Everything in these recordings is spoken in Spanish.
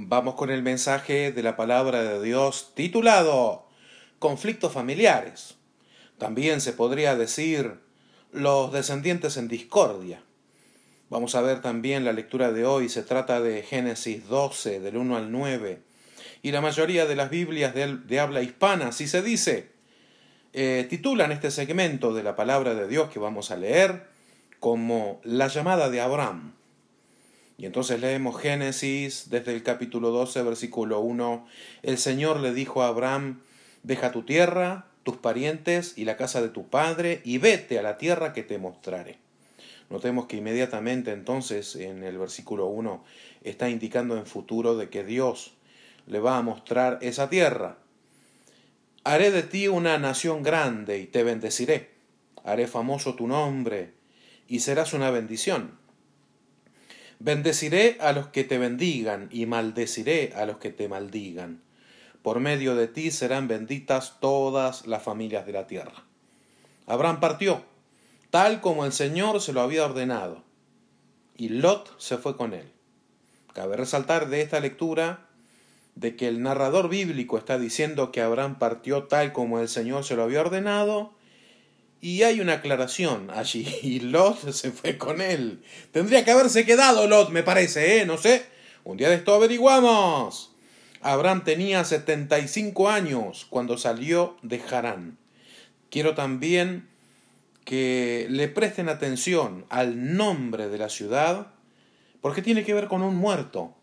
Vamos con el mensaje de la palabra de Dios titulado Conflictos familiares. También se podría decir los descendientes en discordia. Vamos a ver también la lectura de hoy, se trata de Génesis 12, del 1 al 9. Y la mayoría de las Biblias de, habla hispana, si se dice, eh, titulan este segmento de la palabra de Dios que vamos a leer como la llamada de Abraham. Y entonces leemos Génesis desde el capítulo 12, versículo 1. El Señor le dijo a Abraham, deja tu tierra, tus parientes y la casa de tu padre, y vete a la tierra que te mostraré. Notemos que inmediatamente entonces en el versículo 1 está indicando en futuro de que Dios le va a mostrar esa tierra. Haré de ti una nación grande y te bendeciré. Haré famoso tu nombre y serás una bendición. Bendeciré a los que te bendigan y maldeciré a los que te maldigan. Por medio de ti serán benditas todas las familias de la tierra. Abraham partió, tal como el Señor se lo había ordenado, y Lot se fue con él. Cabe resaltar de esta lectura de que el narrador bíblico está diciendo que Abraham partió tal como el Señor se lo había ordenado, y hay una aclaración allí, y Lot se fue con él. Tendría que haberse quedado Lot, me parece, ¿eh? No sé. Un día de esto averiguamos. Abraham tenía 75 años cuando salió de Harán. Quiero también que le presten atención al nombre de la ciudad, porque tiene que ver con un muerto.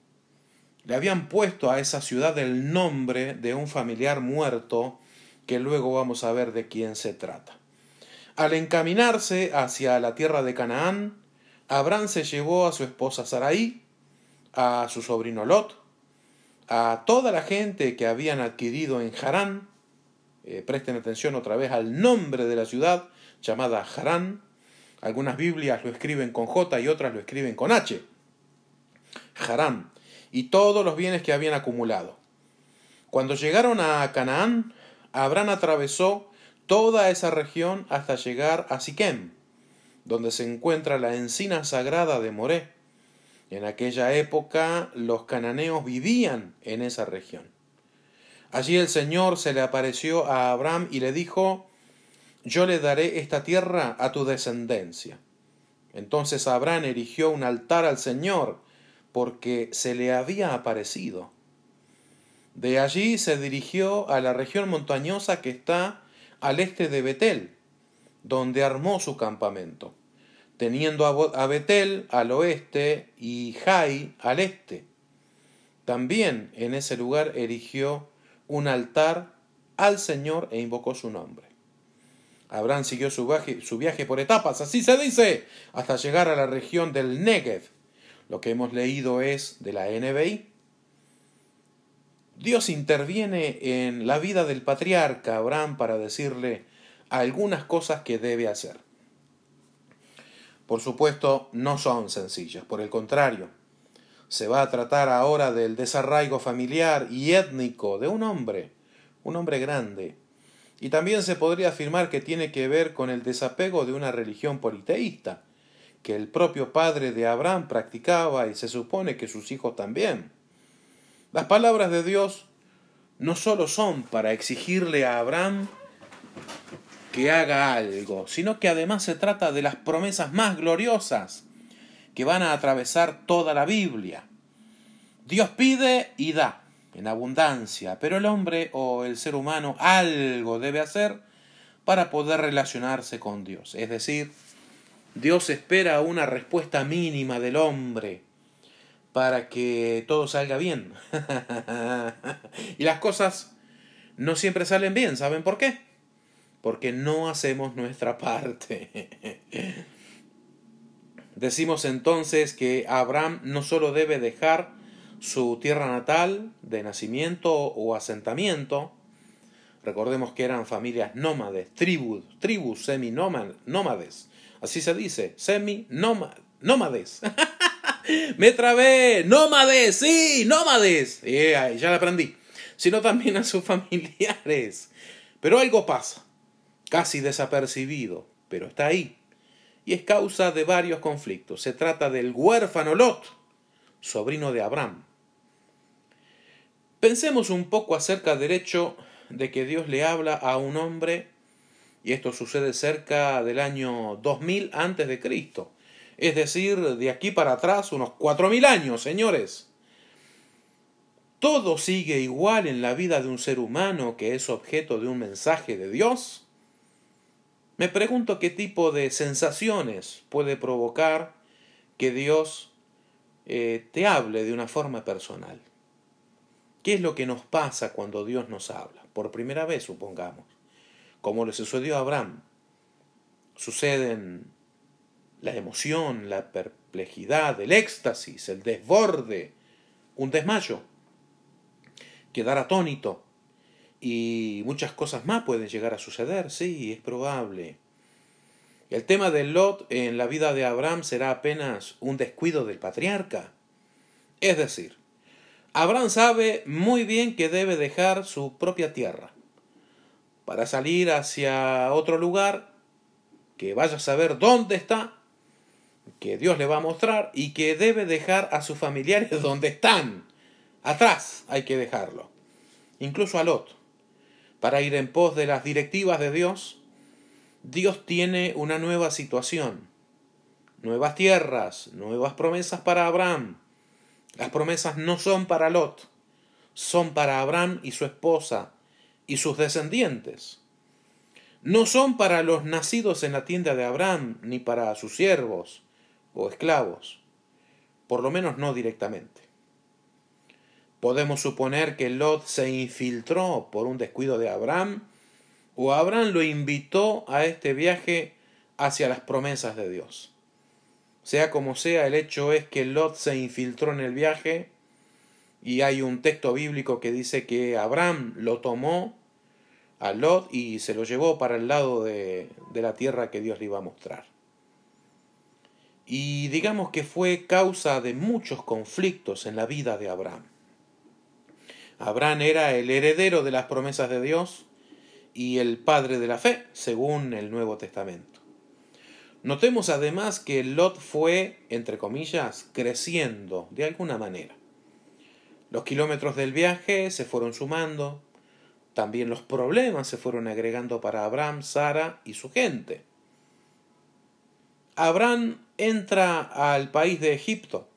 Le habían puesto a esa ciudad el nombre de un familiar muerto, que luego vamos a ver de quién se trata. Al encaminarse hacia la tierra de Canaán, Abraham se llevó a su esposa Sarai, a su sobrino Lot, a toda la gente que habían adquirido en Harán, eh, presten atención otra vez al nombre de la ciudad llamada Harán, algunas Biblias lo escriben con J y otras lo escriben con H, Harán, y todos los bienes que habían acumulado. Cuando llegaron a Canaán, Abraham atravesó toda esa región hasta llegar a Siquem, donde se encuentra la encina sagrada de Moré. En aquella época los cananeos vivían en esa región. Allí el Señor se le apareció a Abraham y le dijo, yo le daré esta tierra a tu descendencia. Entonces Abraham erigió un altar al Señor porque se le había aparecido. De allí se dirigió a la región montañosa que está al este de Betel, donde armó su campamento, teniendo a Betel al oeste y Jai al este. También en ese lugar erigió un altar al Señor e invocó su nombre. Abraham siguió su viaje, por etapas, así se dice, hasta llegar a la región del Negev. Lo que hemos leído es de la NBI, Dios interviene en la vida del patriarca Abraham para decirle algunas cosas que debe hacer. Por supuesto, no son sencillas, por el contrario, se va a tratar ahora del desarraigo familiar y étnico de un hombre, un hombre grande. Y también se podría afirmar que tiene que ver con el desapego de una religión politeísta, que el propio padre de Abraham practicaba y se supone que sus hijos también. Las palabras de Dios no solo son para exigirle a Abraham que haga algo, sino que además se trata de las promesas más gloriosas que van a atravesar toda la Biblia. Dios pide y da en abundancia, pero el hombre o el ser humano algo debe hacer para poder relacionarse con Dios. Es decir, Dios espera una respuesta mínima del hombre para que todo salga bien. y las cosas no siempre salen bien, ¿saben por qué? Porque no hacemos nuestra parte. Decimos entonces que Abraham no solo debe dejar su tierra natal de nacimiento o asentamiento, recordemos que eran familias nómades, tribus, tribus semi-nómades, así se dice, semi-nómades. Me trabé. Nómades, sí, nómades. ya la aprendí. Sino también a sus familiares. Pero algo pasa. Casi desapercibido. Pero está ahí. Y es causa de varios conflictos. Se trata del huérfano Lot, sobrino de Abraham. Pensemos un poco acerca del hecho de que Dios le habla a un hombre, y esto sucede cerca del año 2000 antes de Cristo, es decir, de aquí para atrás unos 4000 años, señores. ¿Todo sigue igual en la vida de un ser humano que es objeto de un mensaje de Dios? Me pregunto qué tipo de sensaciones puede provocar que Dios eh, te hable de una forma personal. ¿Qué es lo que nos pasa cuando Dios nos habla? Por primera vez, supongamos. Como le sucedió a Abraham. Suceden la emoción, la perplejidad, el éxtasis, el desborde, un desmayo, quedar atónito, y muchas cosas más pueden llegar a suceder, sí, es probable. El tema de Lot en la vida de Abraham será apenas un descuido del patriarca. Es decir, Abraham sabe muy bien que debe dejar su propia tierra para salir hacia otro lugar, que vaya a saber dónde está, que Dios le va a mostrar y que debe dejar a sus familiares donde están. Atrás hay que dejarlo. Incluso a Lot para ir en pos de las directivas de Dios, Dios tiene una nueva situación, nuevas tierras, nuevas promesas para Abraham. Las promesas no son para Lot, son para Abraham y su esposa y sus descendientes. No son para los nacidos en la tienda de Abraham, ni para sus siervos o esclavos, por lo menos no directamente. Podemos suponer que Lot se infiltró por un descuido de Abraham, o Abraham lo invitó a este viaje hacia las promesas de Dios. Sea como sea, el hecho es que Lot se infiltró en el viaje y hay un texto bíblico que dice que Abraham lo tomó a Lot y se lo llevó para el lado de, de la tierra que Dios le iba a mostrar. Y digamos que fue causa de muchos conflictos en la vida de Abraham. Abraham era el heredero de las promesas de Dios y el padre de la fe, según el Nuevo Testamento. Notemos además que Lot fue, entre comillas, creciendo de alguna manera. Los kilómetros del viaje se fueron sumando, también los problemas se fueron agregando para Abraham, Sara y su gente. Abraham entra al país de Egipto,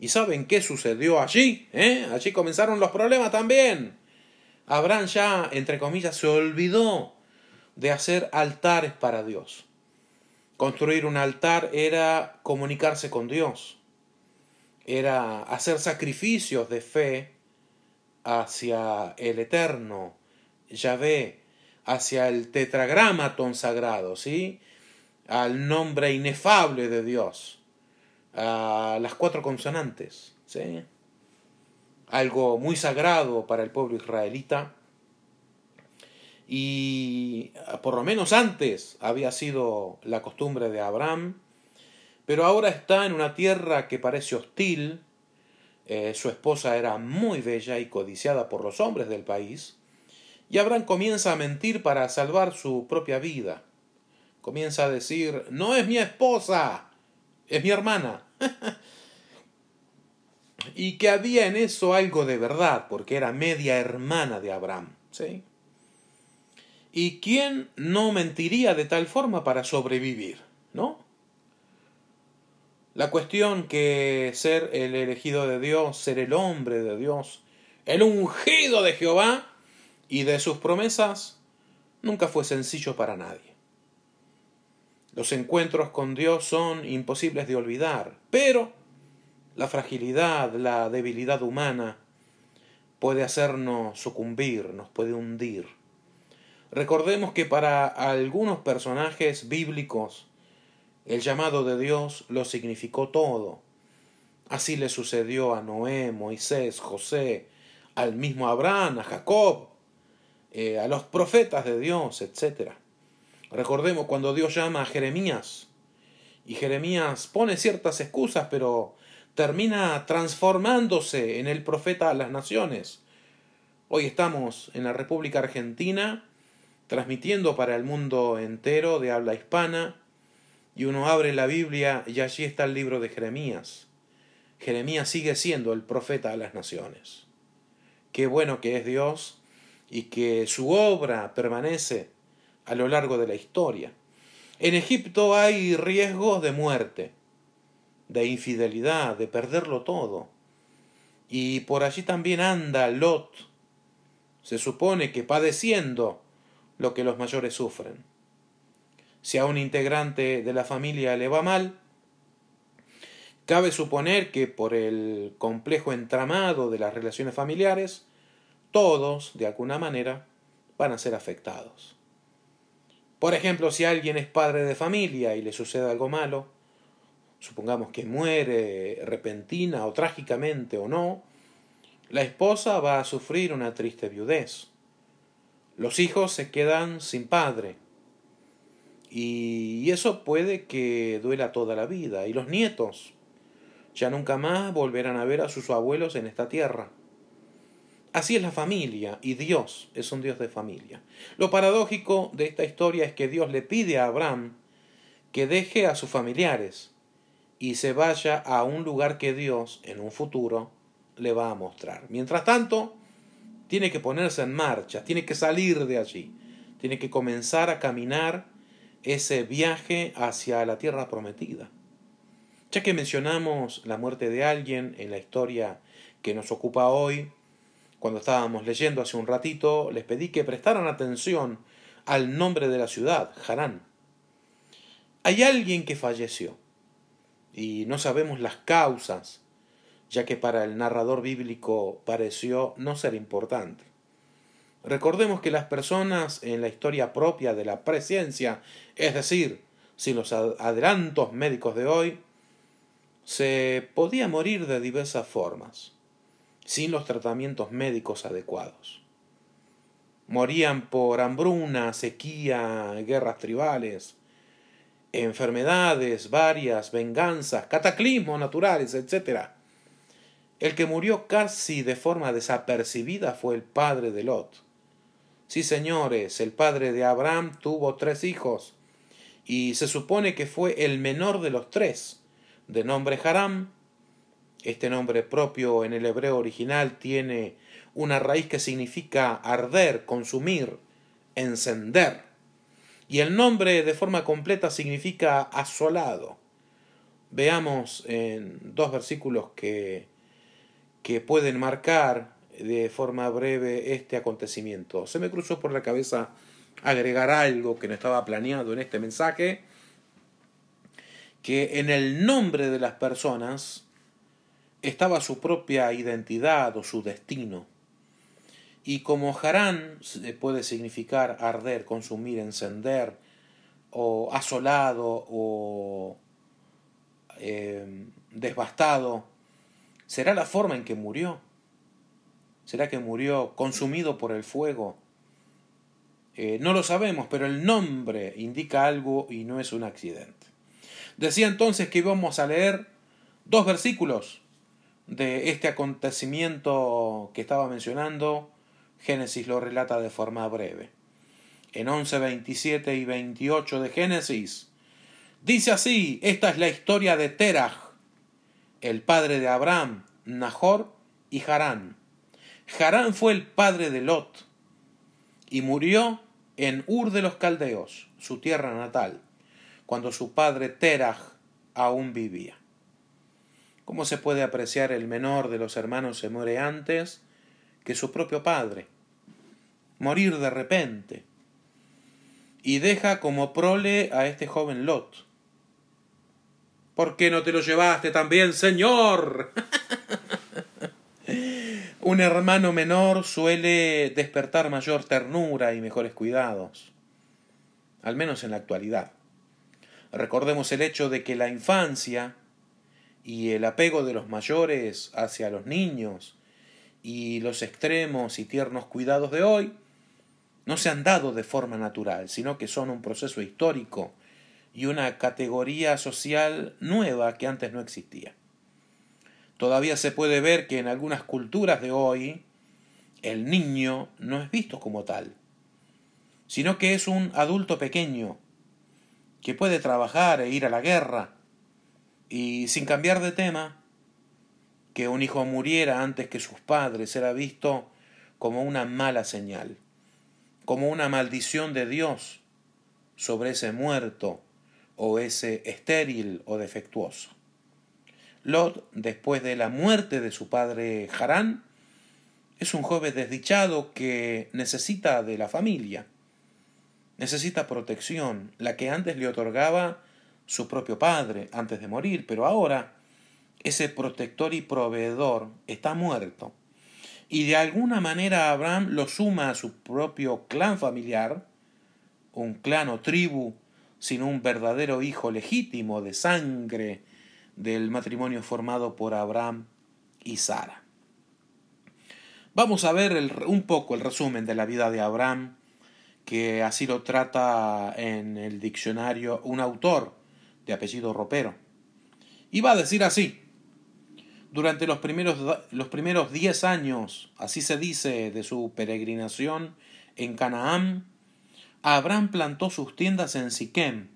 ¿Y saben qué sucedió allí? ¿Eh? Allí comenzaron los problemas también. Abraham ya, entre comillas, se olvidó de hacer altares para Dios. Construir un altar era comunicarse con Dios, era hacer sacrificios de fe hacia el eterno Yahvé, hacia el tetragramaton sagrado, ¿sí? Al nombre inefable de Dios a las cuatro consonantes, ¿sí? algo muy sagrado para el pueblo israelita. Y por lo menos antes había sido la costumbre de Abraham, pero ahora está en una tierra que parece hostil. Eh, su esposa era muy bella y codiciada por los hombres del país. Y Abraham comienza a mentir para salvar su propia vida. Comienza a decir, no es mi esposa, es mi hermana. y que había en eso algo de verdad, porque era media hermana de Abraham. ¿sí? ¿Y quién no mentiría de tal forma para sobrevivir? ¿No? La cuestión que ser el elegido de Dios, ser el hombre de Dios, el ungido de Jehová y de sus promesas, nunca fue sencillo para nadie. Los encuentros con Dios son imposibles de olvidar, pero la fragilidad, la debilidad humana puede hacernos sucumbir, nos puede hundir. Recordemos que para algunos personajes bíblicos el llamado de Dios lo significó todo. Así le sucedió a Noé, Moisés, José, al mismo Abraham, a Jacob, eh, a los profetas de Dios, etc. Recordemos cuando Dios llama a Jeremías y Jeremías pone ciertas excusas, pero termina transformándose en el profeta a las naciones. Hoy estamos en la República Argentina transmitiendo para el mundo entero de habla hispana y uno abre la Biblia y allí está el libro de Jeremías. Jeremías sigue siendo el profeta a las naciones. qué bueno que es Dios y que su obra permanece a lo largo de la historia. En Egipto hay riesgos de muerte, de infidelidad, de perderlo todo. Y por allí también anda Lot, se supone que padeciendo lo que los mayores sufren. Si a un integrante de la familia le va mal, cabe suponer que por el complejo entramado de las relaciones familiares, todos, de alguna manera, van a ser afectados. Por ejemplo, si alguien es padre de familia y le sucede algo malo, supongamos que muere repentina o trágicamente o no, la esposa va a sufrir una triste viudez. Los hijos se quedan sin padre. Y eso puede que duela toda la vida. Y los nietos ya nunca más volverán a ver a sus abuelos en esta tierra. Así es la familia, y Dios es un Dios de familia. Lo paradójico de esta historia es que Dios le pide a Abraham que deje a sus familiares y se vaya a un lugar que Dios, en un futuro, le va a mostrar. Mientras tanto, tiene que ponerse en marcha, tiene que salir de allí, tiene que comenzar a caminar ese viaje hacia la tierra prometida. Ya que mencionamos la muerte de alguien en la historia que nos ocupa hoy, cuando estábamos leyendo hace un ratito, les pedí que prestaran atención al nombre de la ciudad, Harán. Hay alguien que falleció y no sabemos las causas, ya que para el narrador bíblico pareció no ser importante. Recordemos que las personas en la historia propia de la presencia, es decir, sin los adelantos médicos de hoy, se podía morir de diversas formas sin los tratamientos médicos adecuados. Morían por hambruna, sequía, guerras tribales, enfermedades varias, venganzas, cataclismos naturales, etc. El que murió casi de forma desapercibida fue el padre de Lot. Sí, señores, el padre de Abraham tuvo tres hijos, y se supone que fue el menor de los tres, de nombre Haram, este nombre propio en el hebreo original tiene una raíz que significa arder, consumir, encender. Y el nombre de forma completa significa asolado. Veamos en dos versículos que, que pueden marcar de forma breve este acontecimiento. Se me cruzó por la cabeza agregar algo que no estaba planeado en este mensaje, que en el nombre de las personas estaba su propia identidad o su destino. Y como Harán puede significar arder, consumir, encender, o asolado, o eh, devastado, será la forma en que murió. ¿Será que murió consumido por el fuego? Eh, no lo sabemos, pero el nombre indica algo y no es un accidente. Decía entonces que íbamos a leer dos versículos de este acontecimiento que estaba mencionando, Génesis lo relata de forma breve. En 11, 27 y 28 de Génesis, dice así, esta es la historia de Terach, el padre de Abraham, Nahor y Harán. Harán fue el padre de Lot y murió en Ur de los Caldeos, su tierra natal, cuando su padre Terach aún vivía. ¿Cómo se puede apreciar el menor de los hermanos se muere antes que su propio padre? Morir de repente. Y deja como prole a este joven Lot. ¿Por qué no te lo llevaste también, Señor? Un hermano menor suele despertar mayor ternura y mejores cuidados, al menos en la actualidad. Recordemos el hecho de que la infancia y el apego de los mayores hacia los niños y los extremos y tiernos cuidados de hoy no se han dado de forma natural, sino que son un proceso histórico y una categoría social nueva que antes no existía. Todavía se puede ver que en algunas culturas de hoy el niño no es visto como tal, sino que es un adulto pequeño que puede trabajar e ir a la guerra, y sin cambiar de tema, que un hijo muriera antes que sus padres era visto como una mala señal, como una maldición de Dios sobre ese muerto o ese estéril o defectuoso. Lot, después de la muerte de su padre Harán, es un joven desdichado que necesita de la familia, necesita protección, la que antes le otorgaba su propio padre antes de morir, pero ahora ese protector y proveedor está muerto. Y de alguna manera Abraham lo suma a su propio clan familiar, un clan o tribu sin un verdadero hijo legítimo de sangre del matrimonio formado por Abraham y Sara. Vamos a ver un poco el resumen de la vida de Abraham, que así lo trata en el diccionario un autor de apellido Ropero. Va a decir así, durante los primeros, los primeros diez años, así se dice, de su peregrinación en Canaán, Abraham plantó sus tiendas en Siquem,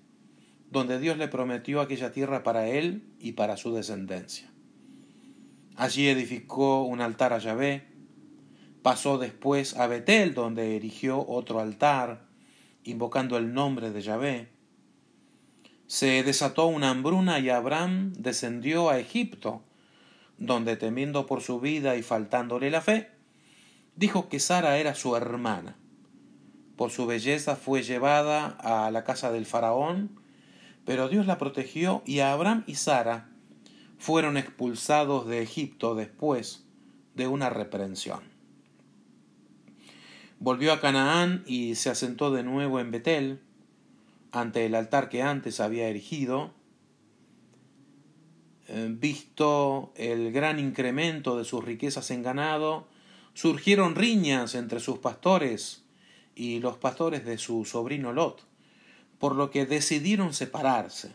donde Dios le prometió aquella tierra para él y para su descendencia. Allí edificó un altar a Yahvé, pasó después a Betel, donde erigió otro altar, invocando el nombre de Yahvé. Se desató una hambruna y Abraham descendió a Egipto, donde temiendo por su vida y faltándole la fe, dijo que Sara era su hermana. Por su belleza fue llevada a la casa del faraón, pero Dios la protegió y Abraham y Sara fueron expulsados de Egipto después de una reprensión. Volvió a Canaán y se asentó de nuevo en Betel, ante el altar que antes había erigido, eh, visto el gran incremento de sus riquezas en ganado, surgieron riñas entre sus pastores y los pastores de su sobrino Lot, por lo que decidieron separarse.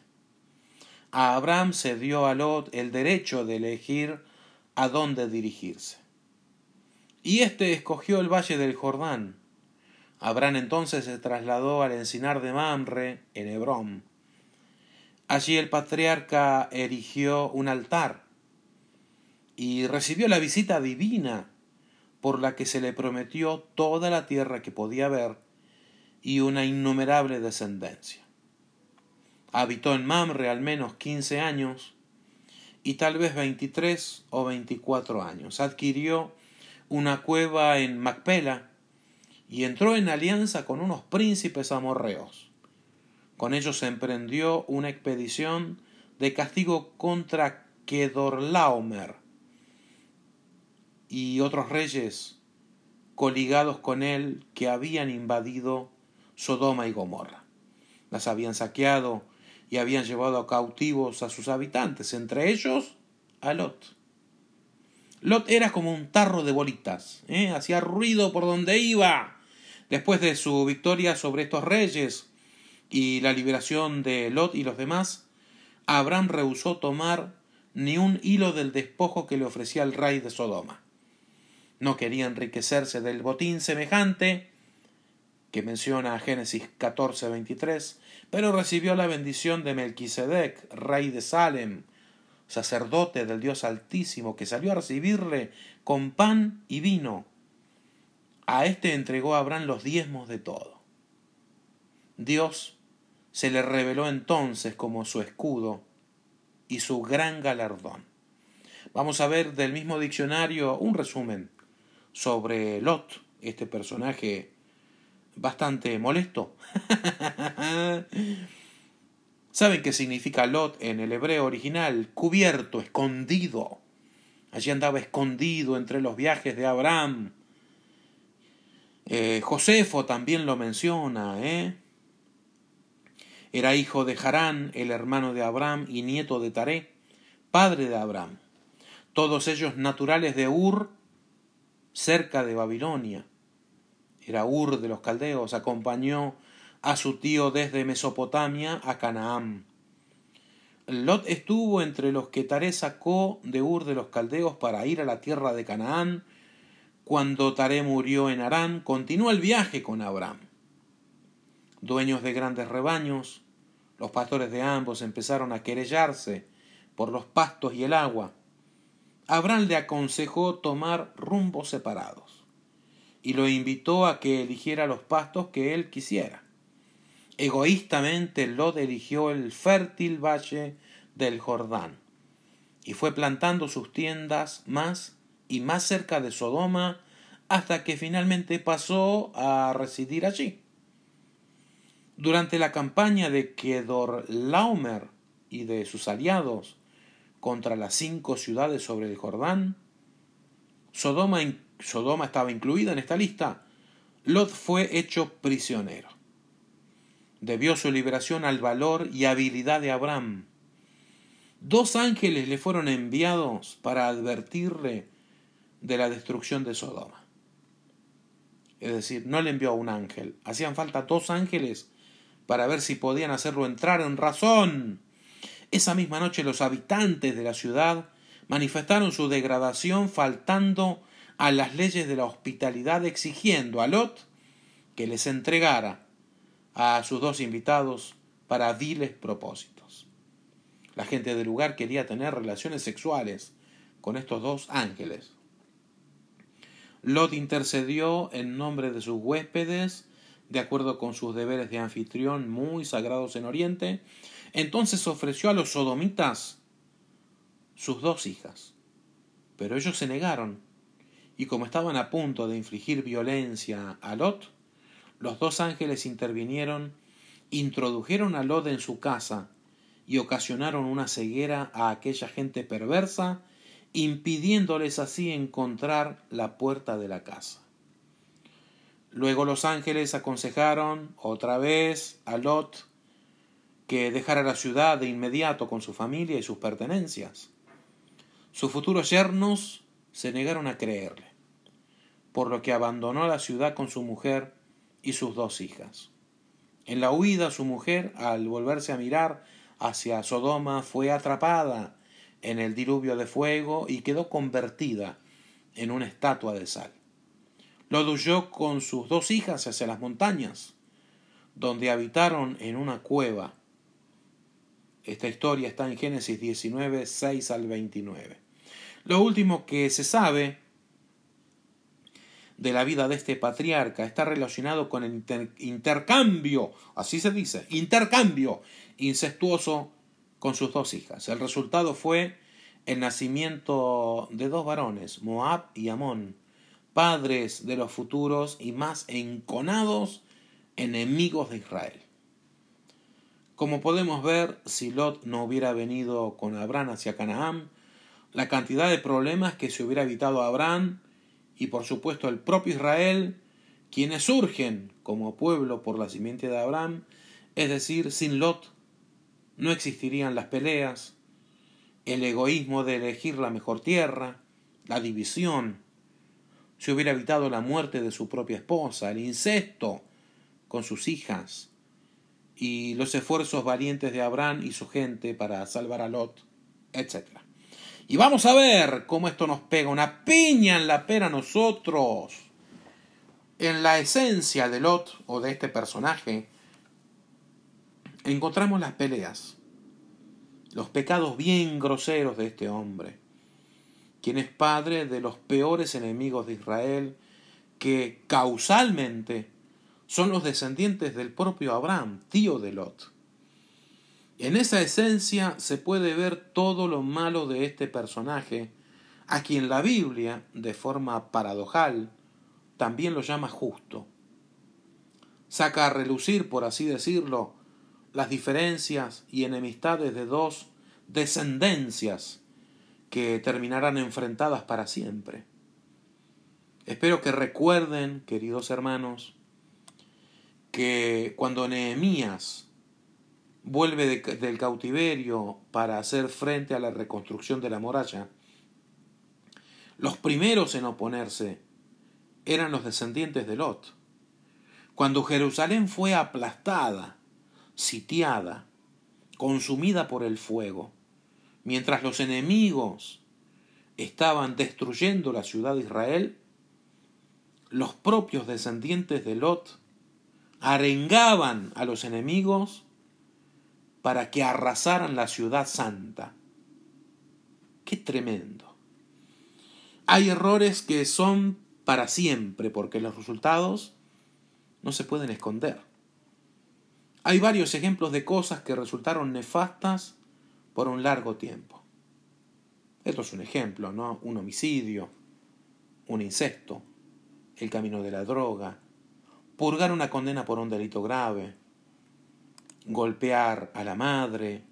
A Abraham se dio a Lot el derecho de elegir a dónde dirigirse. Y éste escogió el valle del Jordán. Abraham entonces se trasladó al encinar de Mamre, en Hebrón, Allí el patriarca erigió un altar y recibió la visita divina por la que se le prometió toda la tierra que podía ver y una innumerable descendencia. Habitó en Mamre al menos quince años y tal vez veintitrés o veinticuatro años. Adquirió una cueva en Macpela y entró en alianza con unos príncipes amorreos. Con ellos se emprendió una expedición de castigo contra Kedorlaomer y otros reyes coligados con él que habían invadido Sodoma y Gomorra. Las habían saqueado y habían llevado cautivos a sus habitantes, entre ellos a Lot. Lot era como un tarro de bolitas, ¿eh? hacía ruido por donde iba. Después de su victoria sobre estos reyes, y la liberación de Lot y los demás, Abraham rehusó tomar ni un hilo del despojo que le ofrecía el rey de Sodoma. No quería enriquecerse del botín semejante que menciona Génesis 14:23, pero recibió la bendición de Melquisedec, rey de Salem, sacerdote del Dios Altísimo, que salió a recibirle con pan y vino. A éste entregó Abraham los diezmos de todo. Dios se le reveló entonces como su escudo y su gran galardón. Vamos a ver del mismo diccionario un resumen sobre Lot, este personaje bastante molesto. ¿Saben qué significa Lot en el hebreo original? Cubierto, escondido. Allí andaba escondido entre los viajes de Abraham. Eh, Josefo también lo menciona, ¿eh? Era hijo de Harán, el hermano de Abraham y nieto de Taré, padre de Abraham. Todos ellos naturales de Ur, cerca de Babilonia. Era Ur de los caldeos, acompañó a su tío desde Mesopotamia a Canaán. Lot estuvo entre los que Taré sacó de Ur de los caldeos para ir a la tierra de Canaán. Cuando Taré murió en Harán, continuó el viaje con Abraham dueños de grandes rebaños, los pastores de ambos empezaron a querellarse por los pastos y el agua. Abraham le aconsejó tomar rumbos separados. y lo invitó a que eligiera los pastos que él quisiera. Egoístamente Lot eligió el fértil valle del Jordán y fue plantando sus tiendas más y más cerca de Sodoma hasta que finalmente pasó a residir allí. Durante la campaña de Kedorlaomer y de sus aliados contra las cinco ciudades sobre el Jordán, Sodoma, Sodoma estaba incluida en esta lista, Lot fue hecho prisionero. Debió su liberación al valor y habilidad de Abraham. Dos ángeles le fueron enviados para advertirle de la destrucción de Sodoma. Es decir, no le envió a un ángel, hacían falta dos ángeles para ver si podían hacerlo entrar en razón. Esa misma noche los habitantes de la ciudad manifestaron su degradación faltando a las leyes de la hospitalidad exigiendo a Lot que les entregara a sus dos invitados para viles propósitos. La gente del lugar quería tener relaciones sexuales con estos dos ángeles. Lot intercedió en nombre de sus huéspedes, de acuerdo con sus deberes de anfitrión muy sagrados en Oriente. Entonces ofreció a los sodomitas sus dos hijas. Pero ellos se negaron, y como estaban a punto de infligir violencia a Lot, los dos ángeles intervinieron, introdujeron a Lot en su casa y ocasionaron una ceguera a aquella gente perversa, impidiéndoles así encontrar la puerta de la casa. Luego los ángeles aconsejaron otra vez a Lot que dejara la ciudad de inmediato con su familia y sus pertenencias. Sus futuros yernos se negaron a creerle, por lo que abandonó la ciudad con su mujer y sus dos hijas. En la huida su mujer, al volverse a mirar hacia Sodoma, fue atrapada en el diluvio de fuego y quedó convertida en una estatua de sal. Lo huyó con sus dos hijas hacia las montañas, donde habitaron en una cueva esta historia está en Génesis 19, 6 al 29. Lo último que se sabe de la vida de este patriarca está relacionado con el intercambio, así se dice, intercambio incestuoso con sus dos hijas. El resultado fue el nacimiento de dos varones, Moab y Amón, padres de los futuros y más enconados enemigos de Israel. Como podemos ver, si Lot no hubiera venido con Abraham hacia Canaán, la cantidad de problemas que se hubiera evitado a Abraham y por supuesto el propio Israel, quienes surgen como pueblo por la simiente de Abraham, es decir, sin Lot, no existirían las peleas, el egoísmo de elegir la mejor tierra, la división, se hubiera evitado la muerte de su propia esposa, el incesto con sus hijas, y los esfuerzos valientes de Abraham y su gente para salvar a Lot, etc. Y vamos a ver cómo esto nos pega una piña en la pera a nosotros. En la esencia de Lot o de este personaje encontramos las peleas, los pecados bien groseros de este hombre, quien es padre de los peores enemigos de Israel que causalmente son los descendientes del propio Abraham, tío de Lot. En esa esencia se puede ver todo lo malo de este personaje, a quien la Biblia, de forma paradojal, también lo llama justo. Saca a relucir, por así decirlo, las diferencias y enemistades de dos descendencias que terminarán enfrentadas para siempre. Espero que recuerden, queridos hermanos, que cuando Nehemías vuelve del cautiverio para hacer frente a la reconstrucción de la muralla, los primeros en oponerse eran los descendientes de Lot. Cuando Jerusalén fue aplastada, sitiada, consumida por el fuego, mientras los enemigos estaban destruyendo la ciudad de Israel, los propios descendientes de Lot arengaban a los enemigos para que arrasaran la ciudad santa. Qué tremendo. Hay errores que son para siempre, porque los resultados no se pueden esconder. Hay varios ejemplos de cosas que resultaron nefastas por un largo tiempo. Esto es un ejemplo, ¿no? Un homicidio, un incesto, el camino de la droga, purgar una condena por un delito grave, golpear a la madre,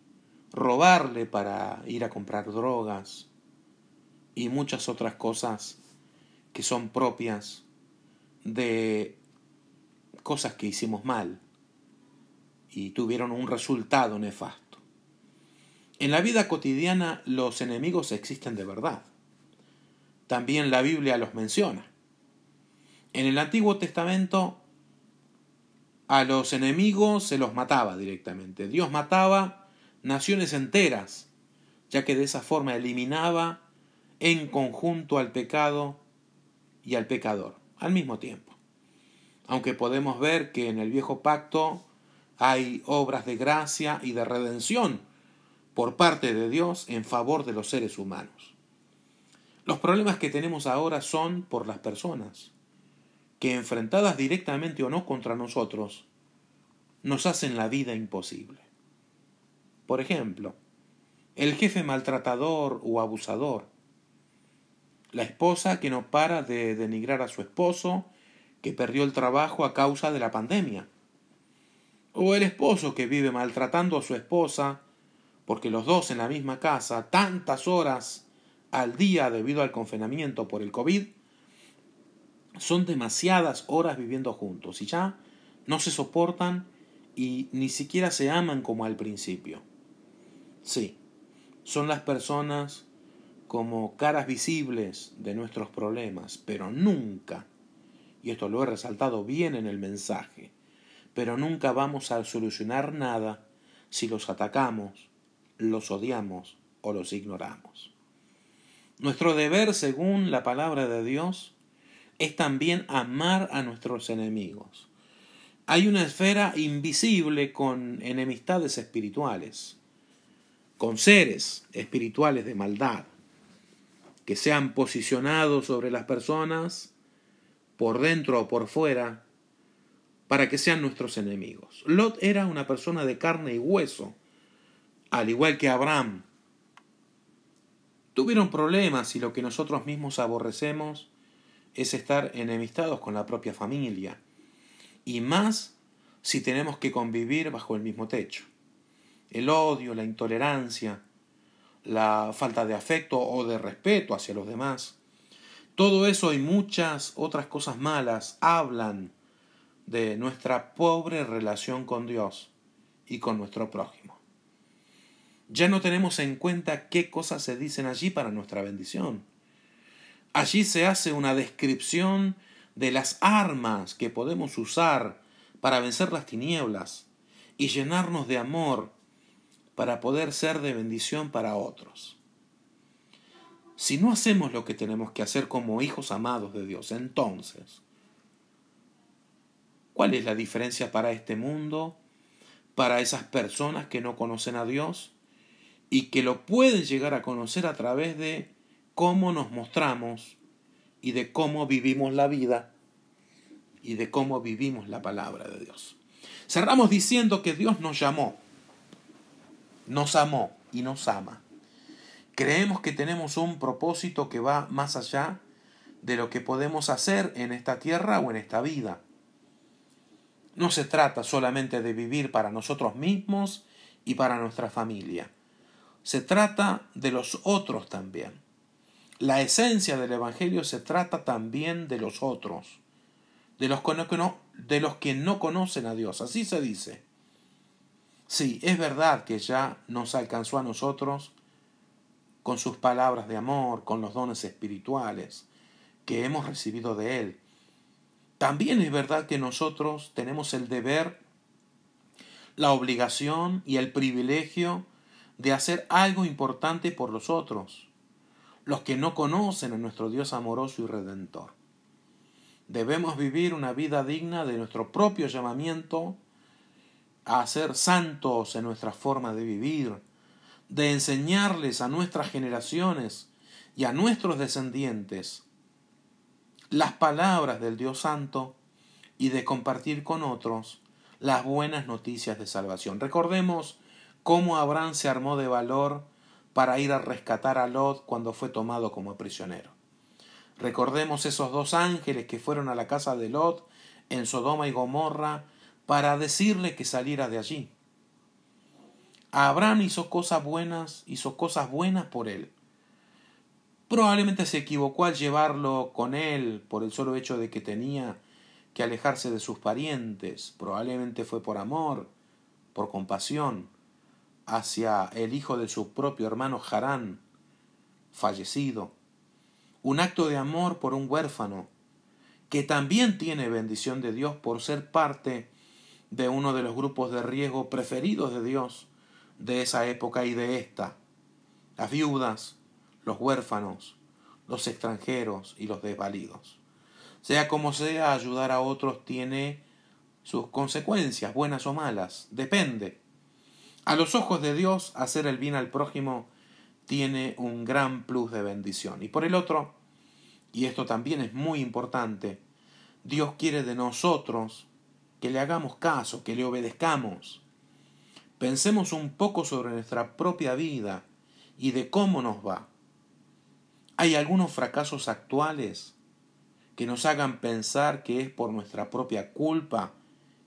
robarle para ir a comprar drogas y muchas otras cosas que son propias de cosas que hicimos mal y tuvieron un resultado nefasto. En la vida cotidiana los enemigos existen de verdad. También la Biblia los menciona. En el Antiguo Testamento a los enemigos se los mataba directamente. Dios mataba naciones enteras, ya que de esa forma eliminaba en conjunto al pecado y al pecador al mismo tiempo. Aunque podemos ver que en el viejo pacto hay obras de gracia y de redención por parte de Dios en favor de los seres humanos. Los problemas que tenemos ahora son por las personas, que enfrentadas directamente o no contra nosotros, nos hacen la vida imposible. Por ejemplo, el jefe maltratador o abusador, la esposa que no para de denigrar a su esposo, que perdió el trabajo a causa de la pandemia, o el esposo que vive maltratando a su esposa, porque los dos en la misma casa, tantas horas al día debido al confinamiento por el COVID, son demasiadas horas viviendo juntos y ya no se soportan y ni siquiera se aman como al principio. Sí, son las personas como caras visibles de nuestros problemas, pero nunca, y esto lo he resaltado bien en el mensaje, pero nunca vamos a solucionar nada si los atacamos, los odiamos o los ignoramos. Nuestro deber, según la palabra de Dios, es también amar a nuestros enemigos. Hay una esfera invisible con enemistades espirituales, con seres espirituales de maldad, que se han posicionado sobre las personas, por dentro o por fuera, para que sean nuestros enemigos. Lot era una persona de carne y hueso, al igual que Abraham. Tuvieron problemas y lo que nosotros mismos aborrecemos es estar enemistados con la propia familia, y más si tenemos que convivir bajo el mismo techo. El odio, la intolerancia, la falta de afecto o de respeto hacia los demás, todo eso y muchas otras cosas malas hablan de nuestra pobre relación con Dios y con nuestro prójimo. Ya no tenemos en cuenta qué cosas se dicen allí para nuestra bendición. Allí se hace una descripción de las armas que podemos usar para vencer las tinieblas y llenarnos de amor para poder ser de bendición para otros. Si no hacemos lo que tenemos que hacer como hijos amados de Dios, entonces ¿Cuál es la diferencia para este mundo, para esas personas que no conocen a Dios y que lo pueden llegar a conocer a través de cómo nos mostramos y de cómo vivimos la vida y de cómo vivimos la palabra de Dios? Cerramos diciendo que Dios nos llamó, nos amó y nos ama. Creemos que tenemos un propósito que va más allá de lo que podemos hacer en esta tierra o en esta vida. No se trata solamente de vivir para nosotros mismos y para nuestra familia. Se trata de los otros también. La esencia del Evangelio se trata también de los otros, de los, que no, conocen a Dios. Así se dice. Sí, es verdad que ya nos alcanzó a nosotros con sus palabras de amor, con los dones espirituales que hemos recibido de Él. También es verdad que nosotros tenemos el deber, la obligación y el privilegio de hacer algo importante por los otros, los que no conocen a nuestro Dios amoroso y redentor. Debemos vivir una vida digna de nuestro propio llamamiento a ser santos en nuestra forma de vivir, de enseñarles a nuestras generaciones y a nuestros descendientes las palabras del Dios Santo y de compartir con otros las buenas noticias de salvación. Recordemos cómo Abraham se armó de valor para ir a rescatar a Lot cuando fue tomado como prisionero. Recordemos esos dos ángeles que fueron a la casa de Lot en Sodoma y Gomorra para decirle que saliera de allí. Abraham hizo cosas buenas, hizo cosas buenas por él. Probablemente se equivocó al llevarlo con él por el solo hecho de que tenía que alejarse de sus parientes. Probablemente fue por amor, por compasión, hacia el hijo de su propio hermano Harán, fallecido. Un acto de amor por un huérfano, que también tiene bendición de Dios por ser parte de uno de los grupos de riesgo preferidos de Dios de esa época y de esta. Las viudas, los huérfanos, los extranjeros y los desvalidos. Sea como sea, ayudar a otros tiene sus consecuencias, buenas o malas, depende. A los ojos de Dios, hacer el bien al prójimo tiene un gran plus de bendición. Y por el otro, y esto también es muy importante, Dios quiere de nosotros que le hagamos caso, que le obedezcamos. Pensemos un poco sobre nuestra propia vida y de cómo nos va. Hay algunos fracasos actuales que nos hagan pensar que es por nuestra propia culpa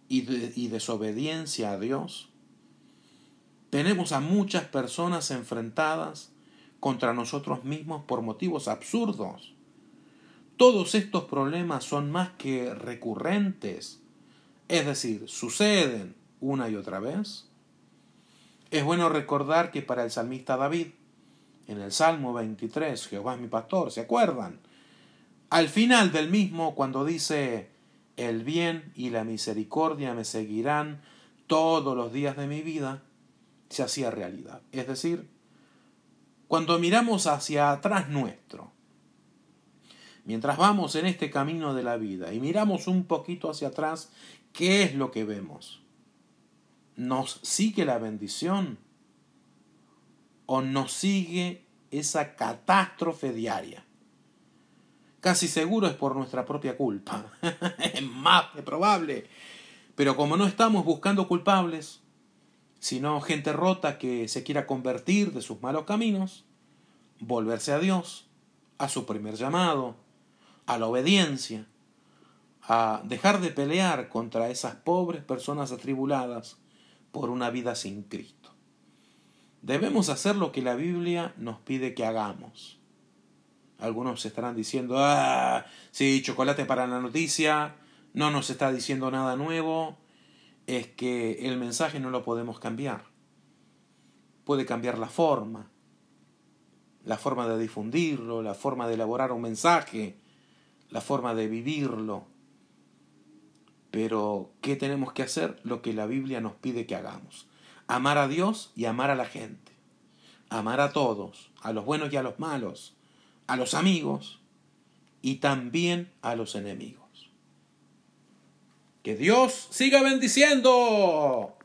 y, desobediencia a Dios. Tenemos a muchas personas enfrentadas contra nosotros mismos por motivos absurdos. Todos estos problemas son más que recurrentes, es decir, suceden una y otra vez. Es bueno recordar que para el salmista David, en el Salmo 23, Jehová es mi pastor, ¿se acuerdan? Al final del mismo, cuando dice, el bien y la misericordia me seguirán todos los días de mi vida, se hacía realidad. Es decir, cuando miramos hacia atrás nuestro, mientras vamos en este camino de la vida y miramos un poquito hacia atrás, ¿qué es lo que vemos? ¿Nos sigue la bendición? O nos sigue esa catástrofe diaria. Casi seguro es por nuestra propia culpa. es más que probable. Pero como no estamos buscando culpables, sino gente rota que se quiera convertir de sus malos caminos, volverse a Dios, a su primer llamado, a la obediencia, a dejar de pelear contra esas pobres personas atribuladas por una vida sin Cristo. Debemos hacer lo que la Biblia nos pide que hagamos. Algunos estarán diciendo, ah, sí, chocolate para la noticia, no nos está diciendo nada nuevo. Es que el mensaje no lo podemos cambiar. Puede cambiar la forma, la forma de difundirlo, la forma de elaborar un mensaje, la forma de vivirlo. Pero, ¿qué tenemos que hacer? Lo que la Biblia nos pide que hagamos amar a Dios y amar a la gente. Amar a todos, a los buenos y a los malos, a los amigos y también a los enemigos. Que Dios siga bendiciendo.